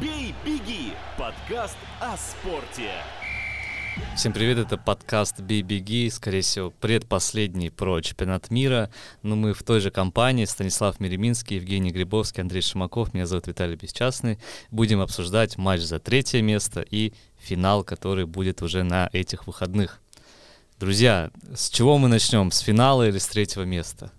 «Бей, беги» — подкаст о спорте. Всем привет, это подкаст «Бей, беги», скорее всего, предпоследний про чемпионат мира. Но мы в той же компании, Станислав Мереминский, Евгений Грибовский, Андрей Шимаков, меня зовут Виталий Бесчастный. Будем обсуждать матч за третье место и финал, который будет уже на этих выходных. Друзья, с чего мы начнем? С финала или с третьего места?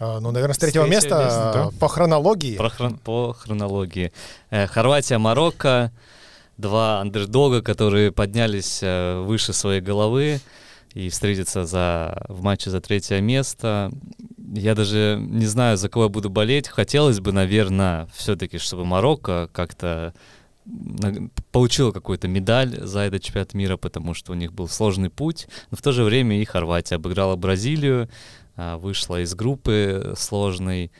А, ну, наверное, с третьего С третьего места, места, а, по хронологии. Про хрон- по хронологии. Э, Хорватия, Марокко, два андердога, которые поднялись э, выше своей головы и встретятся за, в матче за третье место. Я даже не знаю, за кого я буду болеть. Хотелось бы, наверное, все-таки, чтобы Марокко как-то получила какую-то медаль за этот чемпионат мира, потому что у них был сложный путь. Но в то же время и Хорватия обыграла Бразилию, вышла из группы сложной,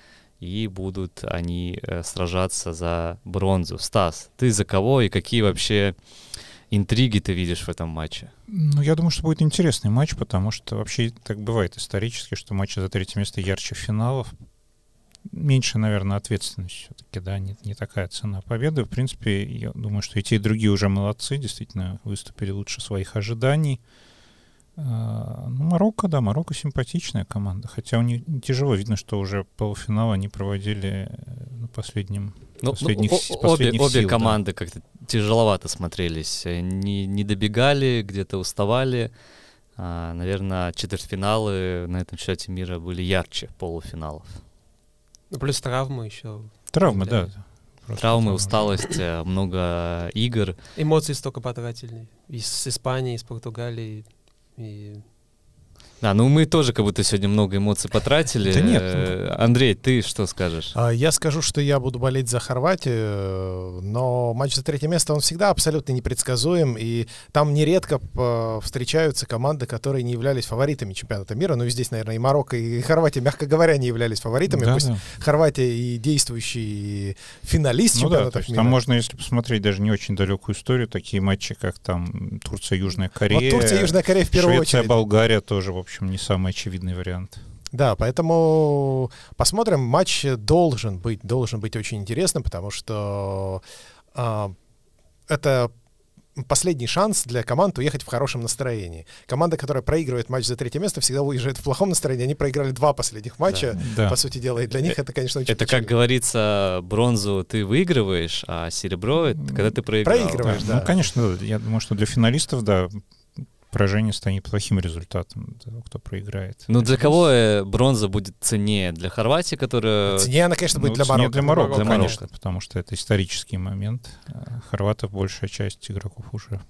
и будут они э, сражаться за бронзу. Стас, ты за кого и какие вообще интриги ты видишь в этом матче? Ну, я думаю, что будет интересный матч, потому что вообще так бывает исторически, что матчи за третье место ярче финалов. Меньше, наверное, ответственность все-таки, да, не, не такая цена победы. В принципе, я думаю, что и те, и другие уже молодцы, действительно выступили лучше своих ожиданий. А, Ну, Марокко, да, Марокко симпатичная команда, хотя у них тяжело, видно, что уже полуфинал они проводили э, на последнем Ну, Последних ну, обе, последних обе сил, да. команды как-то тяжеловато смотрелись. Э, Не, не добегали, где-то уставали. А, наверное, четвертьфиналы на этом чемпионате мира были ярче полуфиналов. Ну, плюс травмы еще. Травмы, Да. да. просто Травмы, травмы. усталость, э, много игр. Эмоции столько потратили. Из с Испании, из Португалии. И... Да, ну мы тоже как будто сегодня много эмоций потратили. Да нет, Э, Андрей, ты что скажешь? А, Я скажу, что я буду болеть за Хорватию, э, но матч за третье место, он всегда абсолютно непредсказуем, и там нередко п- встречаются команды, которые не являлись фаворитами чемпионата мира. Ну и здесь, наверное, и Марокко, и Хорватия, мягко говоря, не являлись фаворитами. Да, Пусть да. Хорватия и действующий финалист Ну да, чемпионата то есть мира. там можно, если посмотреть даже не очень далекую историю, такие матчи, как там Турция, Южная Корея, Вот Турция, Южная Корея в первую Швеция, очередь. Болгария тоже, в общем, не самый очевидный вариант. Да, поэтому посмотрим. Матч должен быть, должен быть очень интересным, потому что а, это последний шанс для команд уехать в хорошем настроении. Команда, которая проигрывает матч за третье место, всегда уезжает в плохом настроении. Они проиграли два последних матча, Да. по сути дела, и для них это, конечно, очень Это, как печально. говорится, бронзу ты выигрываешь, а серебро — это когда ты проиграл. Проигрываешь. Да, да. Ну, конечно, да, я думаю, что для финалистов, да, поражение станет плохим результатом, того, кто проиграет. Ну, для кого э, бронза будет ценнее? Для Хорватии, которая... Цене она, конечно, будет Ну, для Марокко. Для Марокко, Для конечно, Марокко. потому что это исторический момент. А Хорватов большая часть игроков уже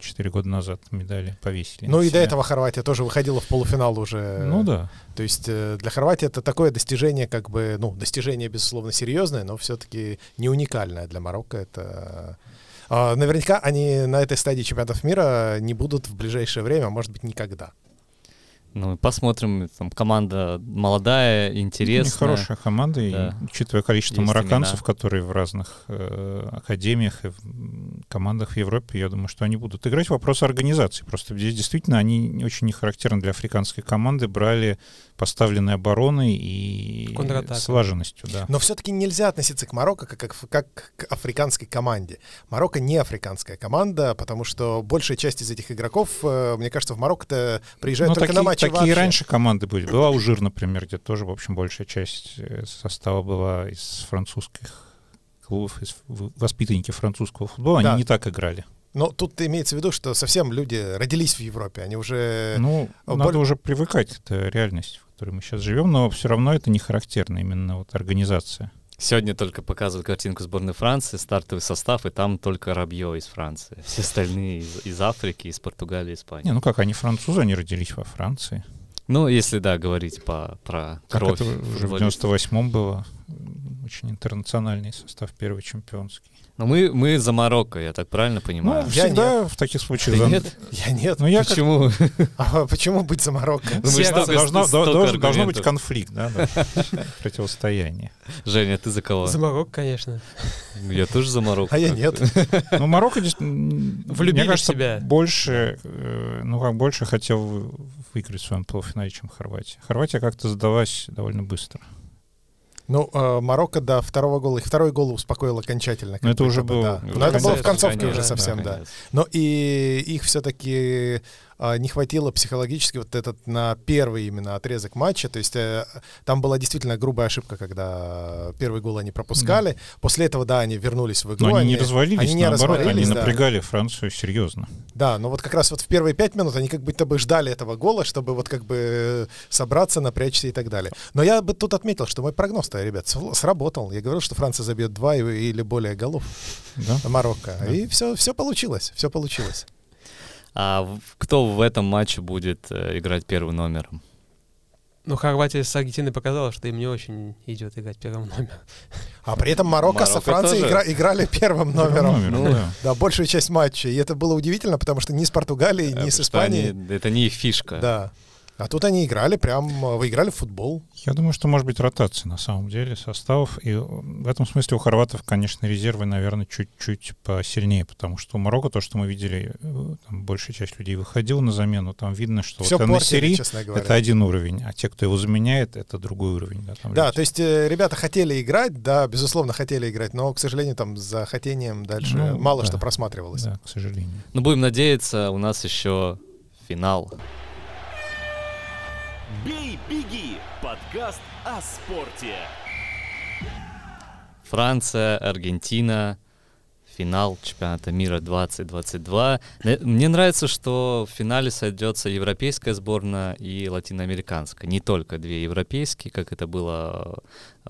4 года назад медали повесили. Ну и до себя. этого Хорватия тоже выходила в полуфинал уже. Ну да. То есть э, для Хорватии это такое достижение, как бы, ну, достижение, безусловно, серьезное, но все-таки не уникальное для Марокко. Это а, наверняка они на этой стадии чемпионатов мира не будут в ближайшее время, а может быть, никогда. Ну, посмотрим, там команда молодая, интересная. Хорошая команда, Да. и учитывая количество Есть марокканцев, имена. которые в разных э, академиях и в, командах в Европе, я думаю, что они будут играть. Вопрос организации. Просто здесь действительно они очень не характерны для африканской команды, брали поставленной обороной и слаженностью. Да. Но все-таки нельзя относиться к Марокко как, как, как к африканской команде. Марокко не африканская команда, потому что большая часть из этих игроков, э, мне кажется, в Марокко-то приезжают Ну, только такие, на матчи такие вообще. раньше команды были. Была Алжир, например, где тоже, в общем, большая часть э, состава была из французских клубов, из воспитанники французского футбола. Да. Они не так играли. Но тут имеется в виду, что совсем люди родились в Европе, они уже... Ну, э, надо уже привыкать к этой реальности, в которой мы сейчас живем, но все равно это не характерно, именно вот организация. Сегодня только показывают картинку сборной Франции, стартовый состав, и там только Рабье из Франции. Все остальные из, из Африки, из Португалии, Испании. Не, ну как, они французы, они родились во Франции. Ну, если, да, говорить по, про Как кровь это уже в футболистов. 98-м было. Очень интернациональный состав, первый чемпионский. Но мы, мы за Марокко, я так правильно понимаю? Ну, Я всегда в таких случаях... Ты за- нет? Я нет. Ну, я как Почему? А почему быть за Марокко? Ну, мы Все столько- Должно, столько должен, должно быть конфликт, да, противостояние. Женя, ты за кого? За Марокко, конечно. Я тоже за Марокко. А я нет. Ну, Марокко здесь, мне кажется, себя. больше, э, ну, как больше хотел вы- выиграть в своем полуфинале, чем Хорватия. Хорватия как-то сдалась довольно быстро. Ну, э, Марокко до второго гола, их второй гол успокоил окончательно. Но это как уже будто бы, был- да. Но это было в концовке уже совсем, да. Но и их все-таки не хватило психологически вот этот на первый именно отрезок матча. То есть э, там была действительно грубая ошибка, когда первый гол они пропускали. После этого, да, они вернулись в игру. Но они не развалились, они не наоборот, они развалились, да. напрягали Францию серьезно. Да, но вот как раз вот в первые пять минут они как будто бы ждали этого гола, чтобы вот как бы э, собраться, напрячься и так далее. Но я бы тут отметил, что мой прогноз-то, ребят, сработал. Я говорил, что Франция забьет два или более голов Да? Марокко. Да. И все, все получилось, все получилось. А кто в этом матче будет э, играть первым номером? Ну, Хорватия с Аргентиной показала, что им не очень идет играть первым номером. А при этом Марокко, со Марокко Францией тоже. игра- играли первым номером. Номером, Ну, да. Да, большую часть матча. И это было удивительно, потому что ни с Португалией, ни с потому что они- Испанией. это не их фишка. Да. А тут они играли прям, э, выиграли в футбол. Я думаю, что может быть ротация на самом деле составов. И в этом смысле у хорватов, конечно, резервы, наверное, чуть-чуть посильнее, потому что у Марокко то, что мы видели, э, там большая часть людей выходила на замену, там видно, что Все вот портили, говоря. это один уровень, а те, кто его заменяет, это другой уровень. Да, там Да, люди. то есть э, ребята хотели играть, да, безусловно, хотели играть, но, к сожалению, там за хотением дальше Ну, мало да. что просматривалось. Да, к сожалению. Но будем надеяться, у нас еще финал. «Бей, беги» – подкаст о спорте. Франция, Аргентина, финал чемпионата мира 2022. Э, Мне нравится, что в финале сойдется европейская сборная и латиноамериканская. Не только две европейские, как это было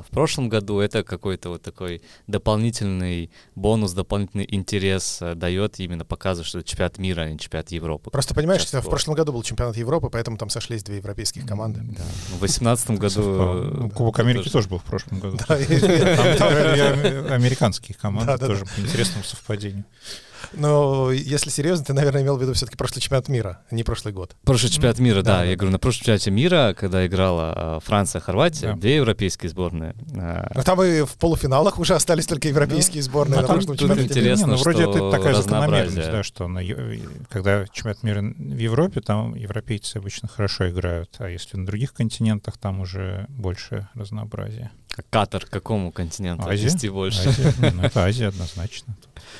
в прошлом году. Это какой-то вот такой дополнительный бонус, дополнительный интерес э, дает, именно показывает, что это чемпионат мира, а не чемпионат Европы. Просто понимаешь, что в прошлом году был чемпионат Европы, поэтому там сошлись две европейских команды. Да. Ну, В 2018 году... Совпало. э, Ну, Кубок Америки тоже был в прошлом году. Да, и- Там играли ам- американские команды Да-да-да. тоже по интересному совпадению. Но если серьезно, ты, наверное, имел в виду все-таки прошлый чемпионат мира, а не прошлый год. Прошлый чемпионат мира, да, да, да, я да. говорю, на прошлом чемпионате мира, когда играла э, Франция, Хорватия, Да. две европейские сборные. э, Но там и в полуфиналах уже остались только европейские сборные Ну, на там прошлом чемпионате мира. интересно, Не, ну, вроде что это такая закономерность, разнообразие. да, что на когда чемпионат мира в Европе, там европейцы обычно хорошо играют, а если на других континентах, там уже больше разнообразия. Катар к какому континенту Азия? отнести больше? Азия, ну, это Азия однозначно.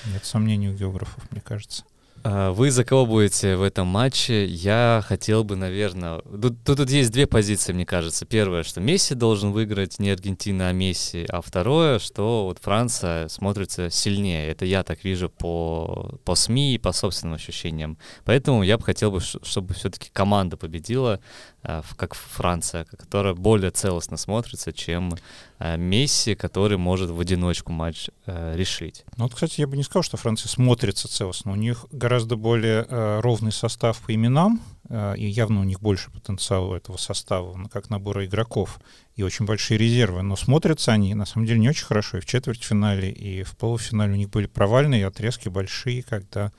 Нет сомнений у географов, мне кажется. А, Вы за кого будете в этом матче? Я хотел бы, наверное... Тут, тут, тут есть две позиции, мне кажется. Первое, что Месси должен выиграть не Аргентина, а Месси. А второе, что вот Франция смотрится сильнее. Это я так вижу по, по СМИ и по собственным ощущениям. Поэтому я бы хотел, бы, чтобы все-таки команда победила, как Франция, которая более целостно смотрится, чем а, Месси, который может в одиночку матч э, решить. Ну, вот, кстати, я бы не сказал, что Франция смотрится целостно. У них гораздо более э, ровный состав по именам, э, и явно у них больше потенциала этого состава, как набора игроков, и очень большие резервы. Но смотрятся они, на самом деле, не очень хорошо. И в четвертьфинале, и в полуфинале у них были провальные отрезки большие, когда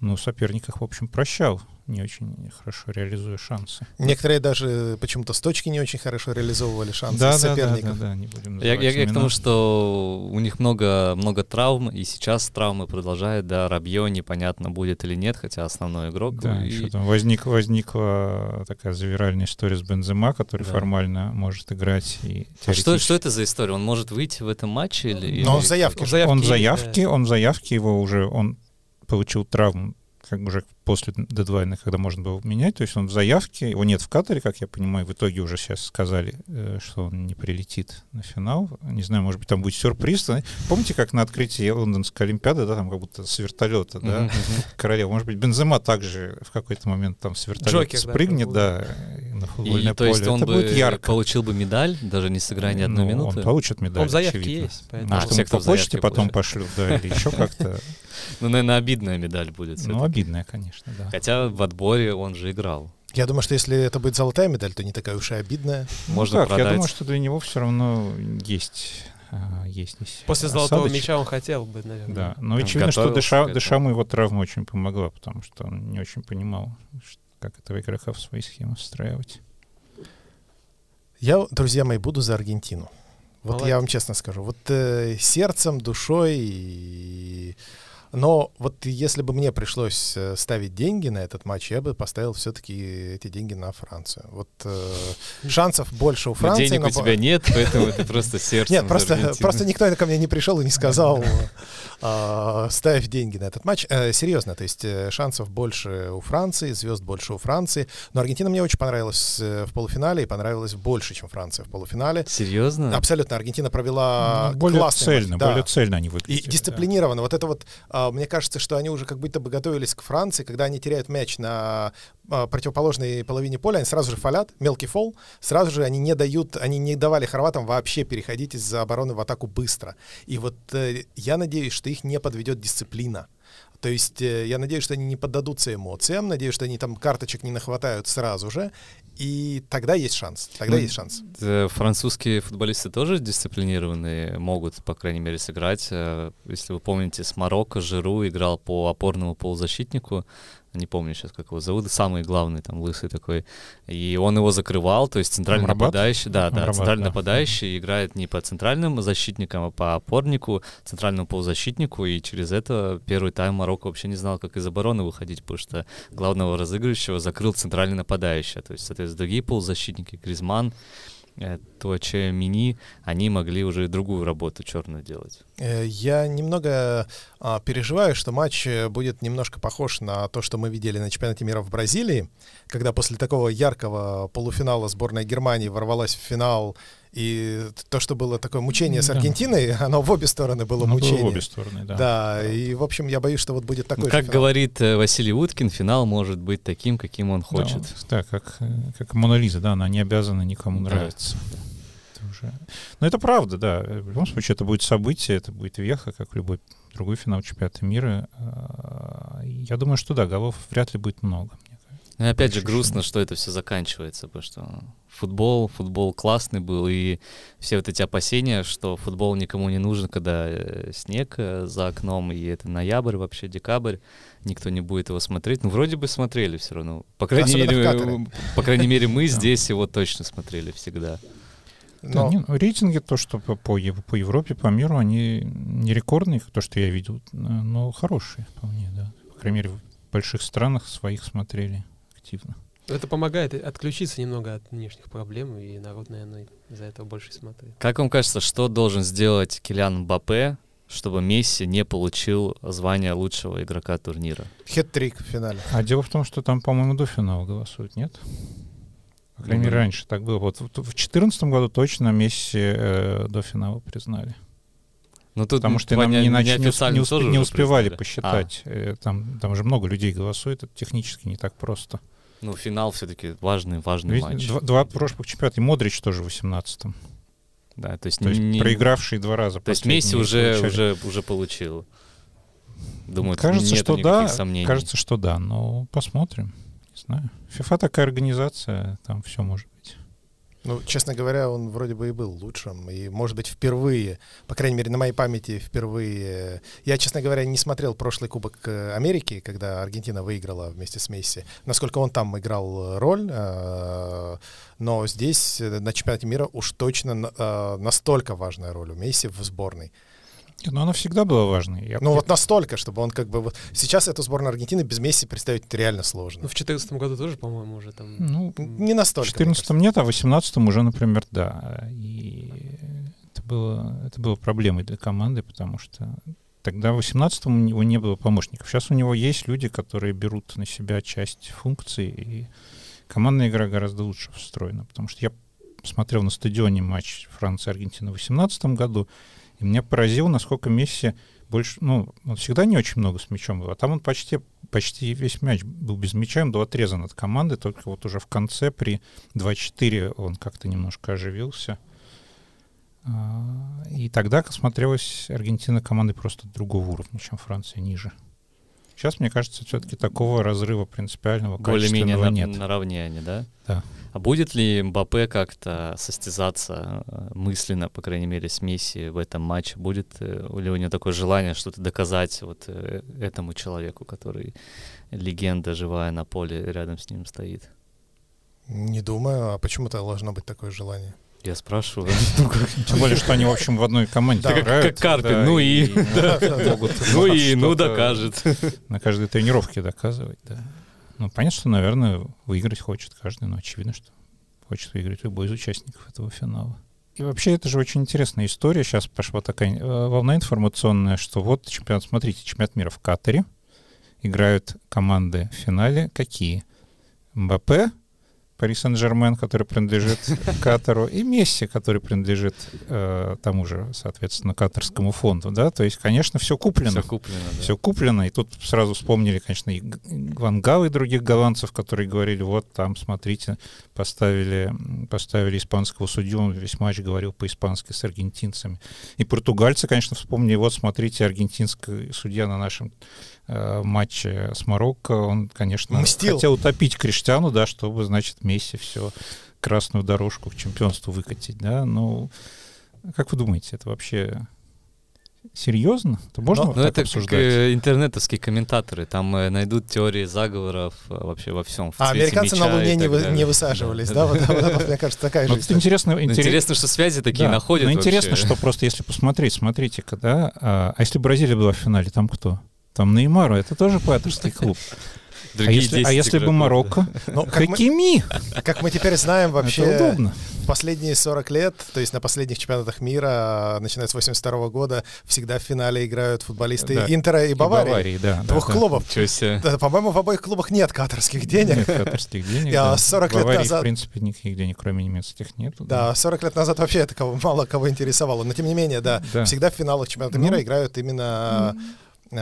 ну, соперник их, в общем, прощал, не очень хорошо реализуя шансы. Некоторые даже почему-то с точки не очень хорошо реализовывали шансы Да, да, да, соперников. да, да, не будем Я, я- я к тому, что у них много, много травм, и сейчас травмы продолжают, да, Рабье непонятно, будет или нет, хотя основной игрок. Да, и- еще там возник, возникла такая завиральная история с Бензема, который Да. формально может играть. И А что, что это за история? Он может выйти в этом матче? Или, Но он или- в заявке. В же. Он в заявке, заявке, он в заявке его уже, он получил травму как уже после дедлайна, когда можно было менять, то есть он в заявке, его нет в Катаре, как я понимаю, в итоге уже сейчас сказали, э, что он не прилетит на финал. Не знаю, может быть, там будет сюрприз. Помните, как на открытии Лондонской Олимпиады, да, там как будто с вертолета, да, королева. Может быть, Бензема также в какой-то момент там с вертолета Джокер, да, спрыгнет, да, на И, футбольное то есть поле. он Это бы будет ярко. получил бы медаль, даже не сыграя ни одной Ну, минуты? Он получит медаль, Он в заявке очевидно. есть, поэтому- А, Может, все, по почте потом пошлют, да, или еще как-то. Ну, наверное, обидная медаль будет. Ну, всё-таки. обидное, конечно, да. Хотя в отборе он же играл. Я думаю, что если это будет золотая медаль, то не такая уж и обидная. Можно ну, как, продать. Я думаю, что для него все равно есть, а, есть здесь После золотого осадочек. мяча он хотел бы, наверное. Да, но Он очевидно, что этому. Дешаму его травма очень помогла, потому что он не очень понимал, как этого игрока в свои схемы встраивать. Я, друзья мои, буду за Аргентину. Вот Молодец. я вам честно скажу. Вот э, сердцем, душой и Но вот если бы мне пришлось э, ставить деньги на этот матч, я бы поставил все-таки эти деньги на Францию. Вот э, шансов больше у Но Франции. денег но у тебя нет, поэтому ты просто сердцем Нет, просто, просто никто ко мне не пришел и не сказал, э, ставь деньги на этот матч. Э, Серьезно, то есть э, шансов больше у Франции, звезд больше у Франции. Но Аргентина мне очень понравилась э, в полуфинале и понравилась больше, чем Франция в полуфинале. Серьезно? Абсолютно, Аргентина провела Ну, более классный матч, цельно, да. более цельно они И выглядели. да. дисциплинированно. Вот это вот, а, мне кажется, что они уже как будто бы готовились к Франции, когда они теряют мяч на а, противоположной половине поля, они сразу же фалят, мелкий фол, сразу же они не дают, они не давали хорватам вообще переходить из-за обороны в атаку быстро. И вот э, я надеюсь, что их не подведет дисциплина. То есть э, я надеюсь, что они не поддадутся эмоциям, надеюсь, что они там карточек не нахватают сразу же, и тогда есть шанс. Тогда Ну, есть шанс. Э, Французские футболисты тоже дисциплинированные, могут, по крайней мере, сыграть. Э, Если вы помните, с Марокко Жиру играл по опорному полузащитнику, не помню сейчас, как его зовут, самый главный, там, лысый такой, и он его закрывал, то есть центральный Амрабат? нападающий, да, да, Амрабат, центральный да. нападающий играет не по центральным защитникам, а по опорнику, центральному полузащитнику, и через это первый тайм Марокко вообще не знал, как из обороны выходить, потому что главного разыгрывающего закрыл центральный нападающий, то есть, соответственно, другие полузащитники, Гризман, э, Туаче, Мини, они могли уже другую работу черную делать. Э, Я немного а, переживаю, что матч э, будет немножко похож на то, что мы видели на чемпионате мира в Бразилии, когда после такого яркого полуфинала сборная Германии ворвалась в финал, и то, что было такое мучение с Да. Аргентиной, оно в обе стороны было Ну, было мучение. в обе стороны, да. Да, и, в общем, я боюсь, что вот будет такой Ну, же как говорит э, Василий Уткин, финал может быть таким, каким он хочет. Да, да, как, э, как Мона Лиза, да, она не обязана никому Да. нравиться. Это уже... Но это правда, да. В любом случае, это будет событие, это будет веха, как любой другой финал чемпионата мира. А, Я думаю, что да, голов вряд ли будет много. И опять же грустно, что это все заканчивается, потому что футбол, футбол классный был, и все вот эти опасения, что футбол никому не нужен, когда э, снег э, за окном, и это ноябрь вообще, декабрь, никто не будет его смотреть. Ну, вроде бы смотрели все равно. По крайней мере, по крайней мере, мы Да. здесь его точно смотрели всегда. Да, Но- не, ну, рейтинги, то, что по, по, по Европе, по миру, они не рекордные, то, что я видел, э, но хорошие вполне, да. По крайней мере, в больших странах своих смотрели активно. Это помогает отключиться немного от внешних проблем, и народ, наверное, из-за этого больше смотрит. Как вам кажется, что должен сделать Килиан Мбаппе, чтобы Месси не получил звание лучшего игрока турнира? Хет-трик в финале. А дело в том, что там, по-моему, до финала голосуют, нет? По крайней мере, Ну, раньше так было. Вот в 2014 году точно Месси э, до финала признали. Ну, тут Потому что нам не- не, нач- не, усп- не усп- не успевали признали. посчитать. Э, Там, там же много людей голосует, это технически не так просто. Ну, финал все-таки важный, важный Ведь матч. два, два прошлых чемпионата, и Модрич тоже в 18-м. Да, то есть, То есть не- проигравший два раза. То есть Месси уже, уже, уже получил. Думаю, Кажется, что да. сомнений. Кажется, что да, но посмотрим. Не знаю. ФИФА такая организация, там все может. Ну, честно говоря, он вроде бы и был лучшим. И, может быть, впервые, по крайней мере, на моей памяти впервые... Я, честно говоря, не смотрел прошлый Кубок э, Америки, когда Аргентина выиграла вместе с Месси. Насколько он там играл роль. э, Но здесь, э, на чемпионате мира, уж точно на- э, настолько важная роль у Месси в сборной. Но она всегда была важной. Я- Ну, вот настолько, чтобы он как бы... вот- Сейчас эту сборную Аргентины без Месси представить реально сложно. Ну, в 2014 году тоже, по-моему, уже там... Ну, Не в настолько. мне 14 нет, а в 18 уже, например, да. И это было, это было проблемой для команды, потому что тогда в 18 у него не было помощников. Сейчас у него есть люди, которые берут на себя часть функций, и командная игра гораздо лучше встроена. Потому что я смотрел на стадионе матч Франции-Аргентины в 18 году, и меня поразило, насколько Месси больше, ну, он всегда не очень много с мячом был, а там он почти, почти весь мяч был без мяча, он был отрезан от команды, только вот уже в конце при 2-4 он как-то немножко оживился. А, И тогда смотрелась Аргентина командой просто другого уровня, чем Франция, ниже. Сейчас, мне кажется, все-таки такого разрыва принципиального, Более-менее качественного на- нет. наравне они, да? Да. А будет ли Мбаппе как-то состязаться э, мысленно, по крайней мере, с Месси в этом матче? Будет э, ли у него такое желание что-то доказать вот э, этому человеку, который легенда живая на поле рядом с ним стоит? Не думаю. А почему-то должно быть такое желание. Я спрашиваю. Тем более, что они, в общем, в одной команде как- Карпин, ну и- могут Ну и, что-то ну, докажет. На каждой тренировке доказывать, да. Ну, понятно, что, наверное, выиграть хочет каждый, но очевидно, что хочет выиграть любой из участников этого финала. И вообще, это же очень интересная история. Сейчас пошла такая э, волна информационная, что вот чемпионат, смотрите, чемпионат мира в Катаре. Играют команды в финале. Какие? Мбаппе, Пари Сен-Жермен, который принадлежит Катару, и Месси, который принадлежит э, тому же, соответственно, катарскому фонду, да, то есть, конечно, все куплено. Все куплено, да. Все куплено, и тут сразу вспомнили, конечно, и Ван Гал и других голландцев, которые говорили, вот там, смотрите, поставили, поставили испанского судью, он весь матч говорил по-испански с аргентинцами. И португальцы, конечно, вспомнили, вот смотрите, аргентинский судья на нашем матче с Марокко, он, конечно, Мстил. хотел утопить Криштиану, да, чтобы, значит, Месси все красную дорожку к чемпионству выкатить, да, ну, как вы думаете, это вообще серьезно? Это можно Ну, вот Ну, так это как обсуждать? э, интернетовские комментаторы. Там э, найдут теории заговоров э, вообще во всем. в А американцы на Луне не, вы- не высаживались, да? Вот, это, мне кажется, такая Ну, же интересно, Ну, интерес- Интересно, что связи такие находят Но интересно, что просто если посмотреть, смотрите-ка, да, а, а если Бразилия была в финале, там кто? Там Неймару, это тоже патерский клуб. А если, а 10 если бы Марокко? Ну, как мы, Хакими! как мы теперь знаем, Это вообще удобно. в последние 40 лет, то есть на последних чемпионатах мира, начиная с 82 года, всегда в финале играют футболисты Да. Интера и И Баварии. да. Двух да. клубов. Да, по-моему, в обоих клубах нет катарских денег. Нет катарских денег. Да. 40 В лет Баварии, назад- в принципе, никаких денег, кроме немецких, нету. Да, 40 лет назад вообще это кого, мало кого интересовало. Но тем не менее, да, Да. всегда в финалах чемпионата Ну. мира играют именно э,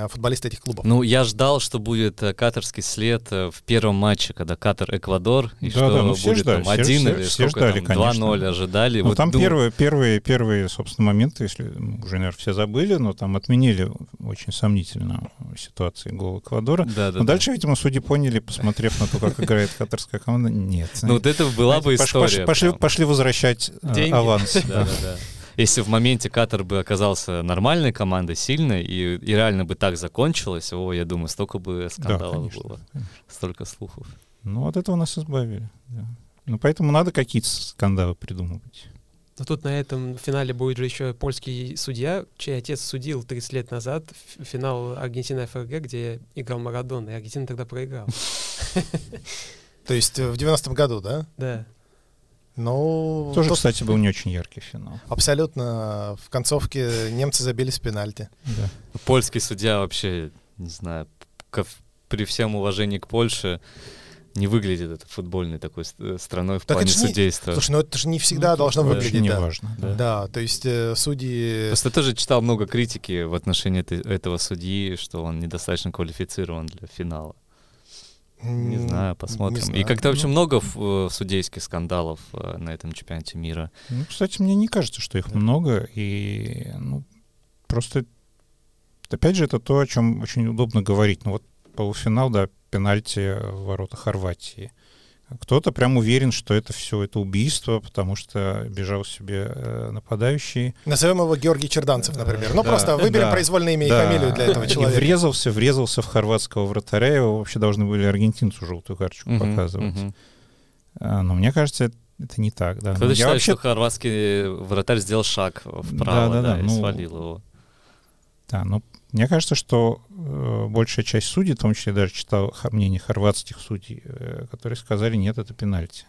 футболисты этих клубов. Ну, я ждал, что будет э, катарский след э, в первом матче, когда Катар-Эквадор, и Да, что да, ну, все будет ждали, там один все- или все сколько ждали, там, конечно. 2-0 ожидали. Ну, Вот там думаю, первые, первые, первые, собственно, моменты, если м, уже, наверное, все забыли, но там отменили очень сомнительно ситуации гол Эквадора. Да, да, Но да. дальше, видимо, судьи поняли, посмотрев на то, как играет катарская команда, нет. Ну, вот это была бы история. Пошли, возвращать э, Деньги. аванс. Да, да, да. Если в моменте Катар бы оказался нормальной командой, сильной, и, и реально бы так закончилось, о, я думаю, столько бы скандалов конечно, было, конечно. столько слухов. Ну, от этого нас избавили. да. Ну, поэтому надо какие-то скандалы придумывать. Но тут на этом финале будет же еще польский судья, чей отец судил 30 лет назад финал Аргентина-ФРГ, где играл Марадон, и Аргентина тогда проиграл. То есть э, в 90-м году, да? Да. Ну, Тоже, тут кстати, был не очень яркий финал. абсолютно в концовке немцы забили с пенальти. Да. Польский судья вообще, не знаю, ко- при всем уважении к Польше, не выглядит это футбольной такой э, страной в Так плане ж не- судейства. Слушай, ну это же не всегда Ну, должно выглядеть, не да. важно. Да. Да, то есть э, судьи... Просто я тоже читал много критики в отношении этой- этого судьи, что он недостаточно квалифицирован для финала. Не знаю, не посмотрим. И знаю. как-то очень Ну. много э, судейских скандалов э, на этом чемпионате мира. Ну, кстати, мне не кажется, что их много, и ну, просто, опять же, это то, о чем очень удобно говорить. Ну вот полуфинал, да, пенальти в ворота Хорватии. Кто-то прям уверен, что это все это убийство, потому что бежал себе э, нападающий. Назовем его Георгий Черданцев, например. Ну, Да, просто выберем да, произвольное имя Да. и фамилию для этого И человека. врезался, врезался в хорватского вратаря, его вообще должны были аргентинцу желтую карточку Мгм, показывать. мгм. А, но мне кажется, это, это не так. Да. Ну, Кто-то я считает, вообще что хорватский вратарь сделал шаг вправо, Да, да, да, да, и ну, свалил его. Да, но мне кажется, что э, большая часть судей, в том числе даже читал мнение хорватских судей, э, которые сказали, нет, это пенальти.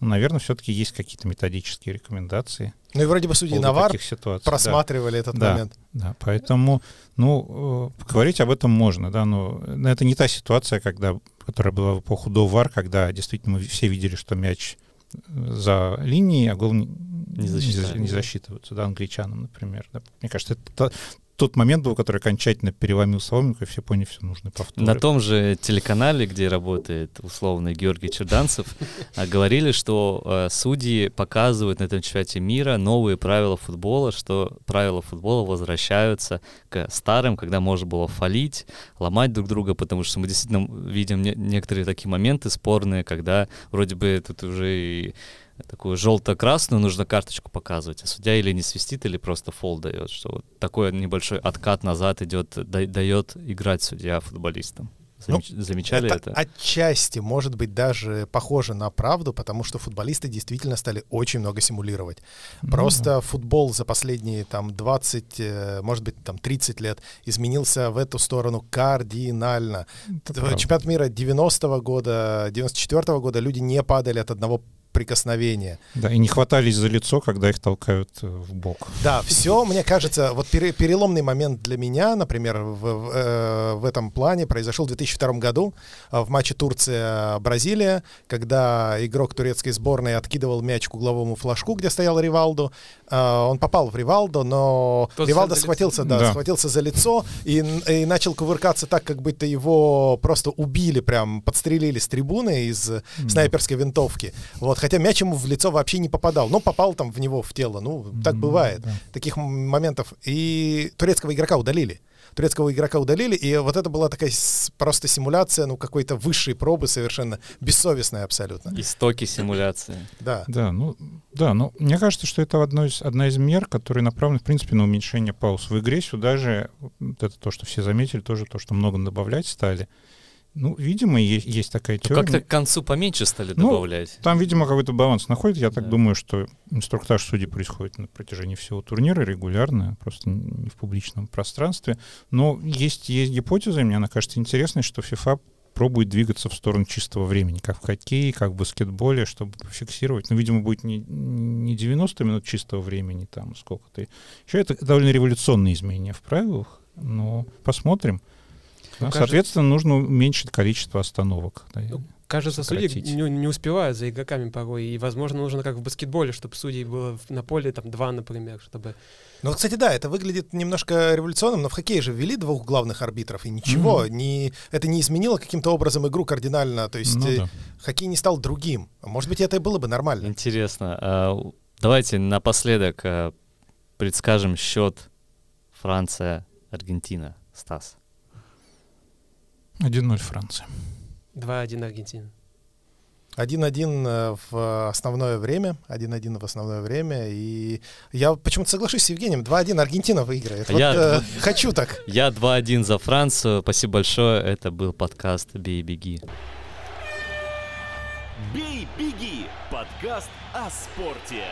Ну, наверное, все-таки есть какие-то методические рекомендации. Ну и вроде бы судьи Навар ситуаций. просматривали этот Да. момент. Да, да, поэтому, ну, э, говорить об этом можно, да, но но это не та ситуация, когда, которая была в эпоху до ВАР, когда действительно мы все видели, что мяч э, за линией, а гол не, не, засчитывается, да, англичанам, например. да. Мне кажется, это та- тот момент был, который окончательно переломил соломинку, и все поняли, все нужно повторы. На том же телеканале, где работает условный Георгий Черданцев, а, говорили, что э, судьи показывают на этом чемпионате мира новые правила футбола, что правила футбола возвращаются к старым, когда можно было фалить, ломать друг друга, потому что мы действительно видим не- некоторые такие моменты спорные, когда вроде бы тут уже и такую желто-красную нужно карточку показывать, а судья или не свистит, или просто фол дает, что вот такой небольшой откат назад идет, да- дает играть судья футболистам. Ну, Замеч- Замечали это это? отчасти, может быть, даже похоже на правду, потому что футболисты действительно стали очень много симулировать. Ну Просто футбол за последние там 20, э, может быть, там 30 лет изменился в эту сторону кардинально. Это. Чемпионат мира 90-го года, 94-го года люди не падали от одного прикосновения. Да, и не хватались за лицо, когда их толкают э, в бок. Да, все, мне кажется, вот пере- переломный момент для меня, например, в, в, э, в этом плане произошел в 2002 году э, в матче Турция-Бразилия, когда игрок турецкой сборной откидывал мяч к угловому флажку, где стоял Ривалду. Э, Он попал в Ривалду, но Тот Ривалдо схватился, да, Да. схватился за лицо и, и начал кувыркаться так, как будто его просто убили, прям подстрелили с трибуны из снайперской винтовки. Вот, хотя мяч ему в лицо вообще не попадал, но попал там в него в тело. Ну, так бывает. да. Таких моментов. И турецкого игрока удалили. Турецкого игрока удалили, и вот это была такая просто симуляция, ну, какой-то высшей пробы, совершенно бессовестная абсолютно. Истоки симуляции. Да. Да, ну, да, но мне кажется, что это одно из, одна из мер, которые направлены, в принципе, на уменьшение пауз в игре. Сюда же, вот это то, что все заметили, тоже то, что много добавлять стали. Ну, видимо, есть, есть такая Ну, теория. Как-то к концу поменьше стали Ну, добавлять. Там, видимо, какой-то баланс находит. Я так Да. думаю, что инструктаж судей происходит на протяжении всего турнира регулярно, просто не в публичном пространстве. Но есть, есть гипотеза, и мне она кажется интересной, что FIFA пробует двигаться в сторону чистого времени, как в хоккее, как в баскетболе, чтобы фиксировать. Ну, видимо, будет не, не 90 минут чистого времени, там сколько-то. Еще это довольно революционные изменения в правилах, но посмотрим. Ну, кажется- соответственно, нужно уменьшить количество остановок. да, Ну, Кажется, судьи сократить. не, не успевают за игроками порой. И, возможно, нужно как в баскетболе, чтобы судей было на поле там два, например, чтобы... Ну, кстати, да, это выглядит немножко революционным, но в хоккее же ввели двух главных арбитров, и ничего, Мгм. не, это не изменило каким-то образом игру кардинально. То есть Ну э, да. хоккей не стал другим. Может быть, это и было бы нормально. Интересно. А, Давайте напоследок а, предскажем счет Франция-Аргентина. Стас. 1-0 Франция. 2-1 Аргентина. 1-1 э, в основное время. 1-1 в основное время. И я почему-то соглашусь с Евгением. 2-1 Аргентина выиграет. Вот, Я- э, хочу так. Я 2-1 за Францию. Спасибо большое. Это был подкаст «Бей, беги». «Бей, беги» — подкаст о спорте.